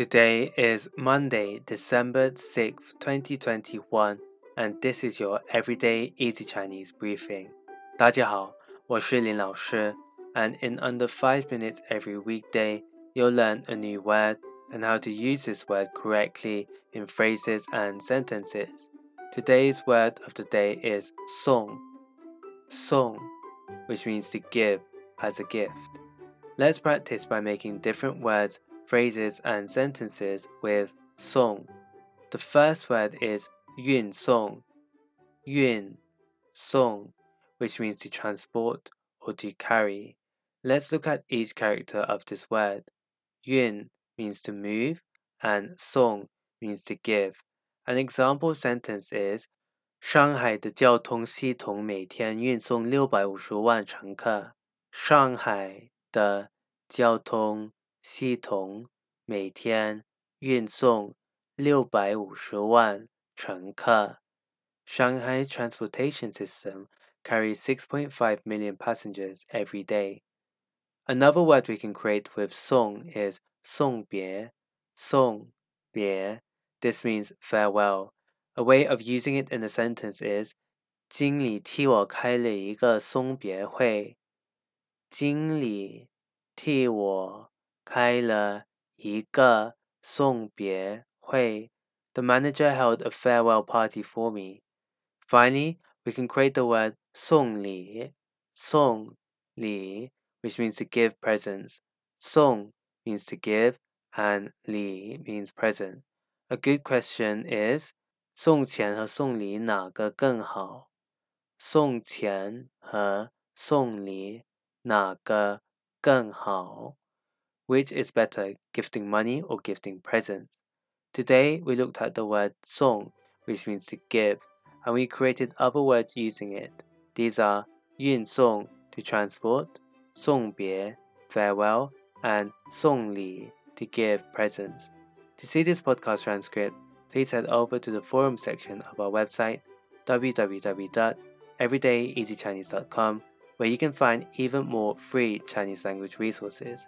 Today is Monday, December 6th, 2021, and this is your Everyday Easy Chinese briefing. 大家好，我是林老师, and in under 5 minutes every weekday, you'll learn a new word and how to use this word correctly in phrases and sentences. Today's word of the day is song. Song, which means to give as a gift. Let's practice by making different words phrases and sentences with song. The first word is yun song, yun song, which means to transport or to carry. Let's look at each character of this word. Yun means to move and song means to give. An example sentence is 上海的交通系统每天运送六百五十万乘客。上海的交通 系统每天运送六百五十万乘客。Shanghai transportation system carries 6.5 million passengers every day. Another word we can create with song is 送别,送别. This means farewell. A way of using it in a sentence is 经理替我开了一个送别会。经理替我 开了一个送别会。The manager held a farewell party for me. Finally, we can create the word 送礼,送礼, which means to give presents. 送 means to give and 礼 means present. A good question is 送钱和送礼哪个更好？送钱和送礼哪个更好 ？which is better, gifting money or gifting presents? Today we looked at the word song, which means to give, and we created other words using it. These are yun song to transport, song bie, farewell, and song li to give presents. To see this podcast transcript, please head over to the forum section of our website www.everydayeasychinese.com where you can find even more free Chinese language resources.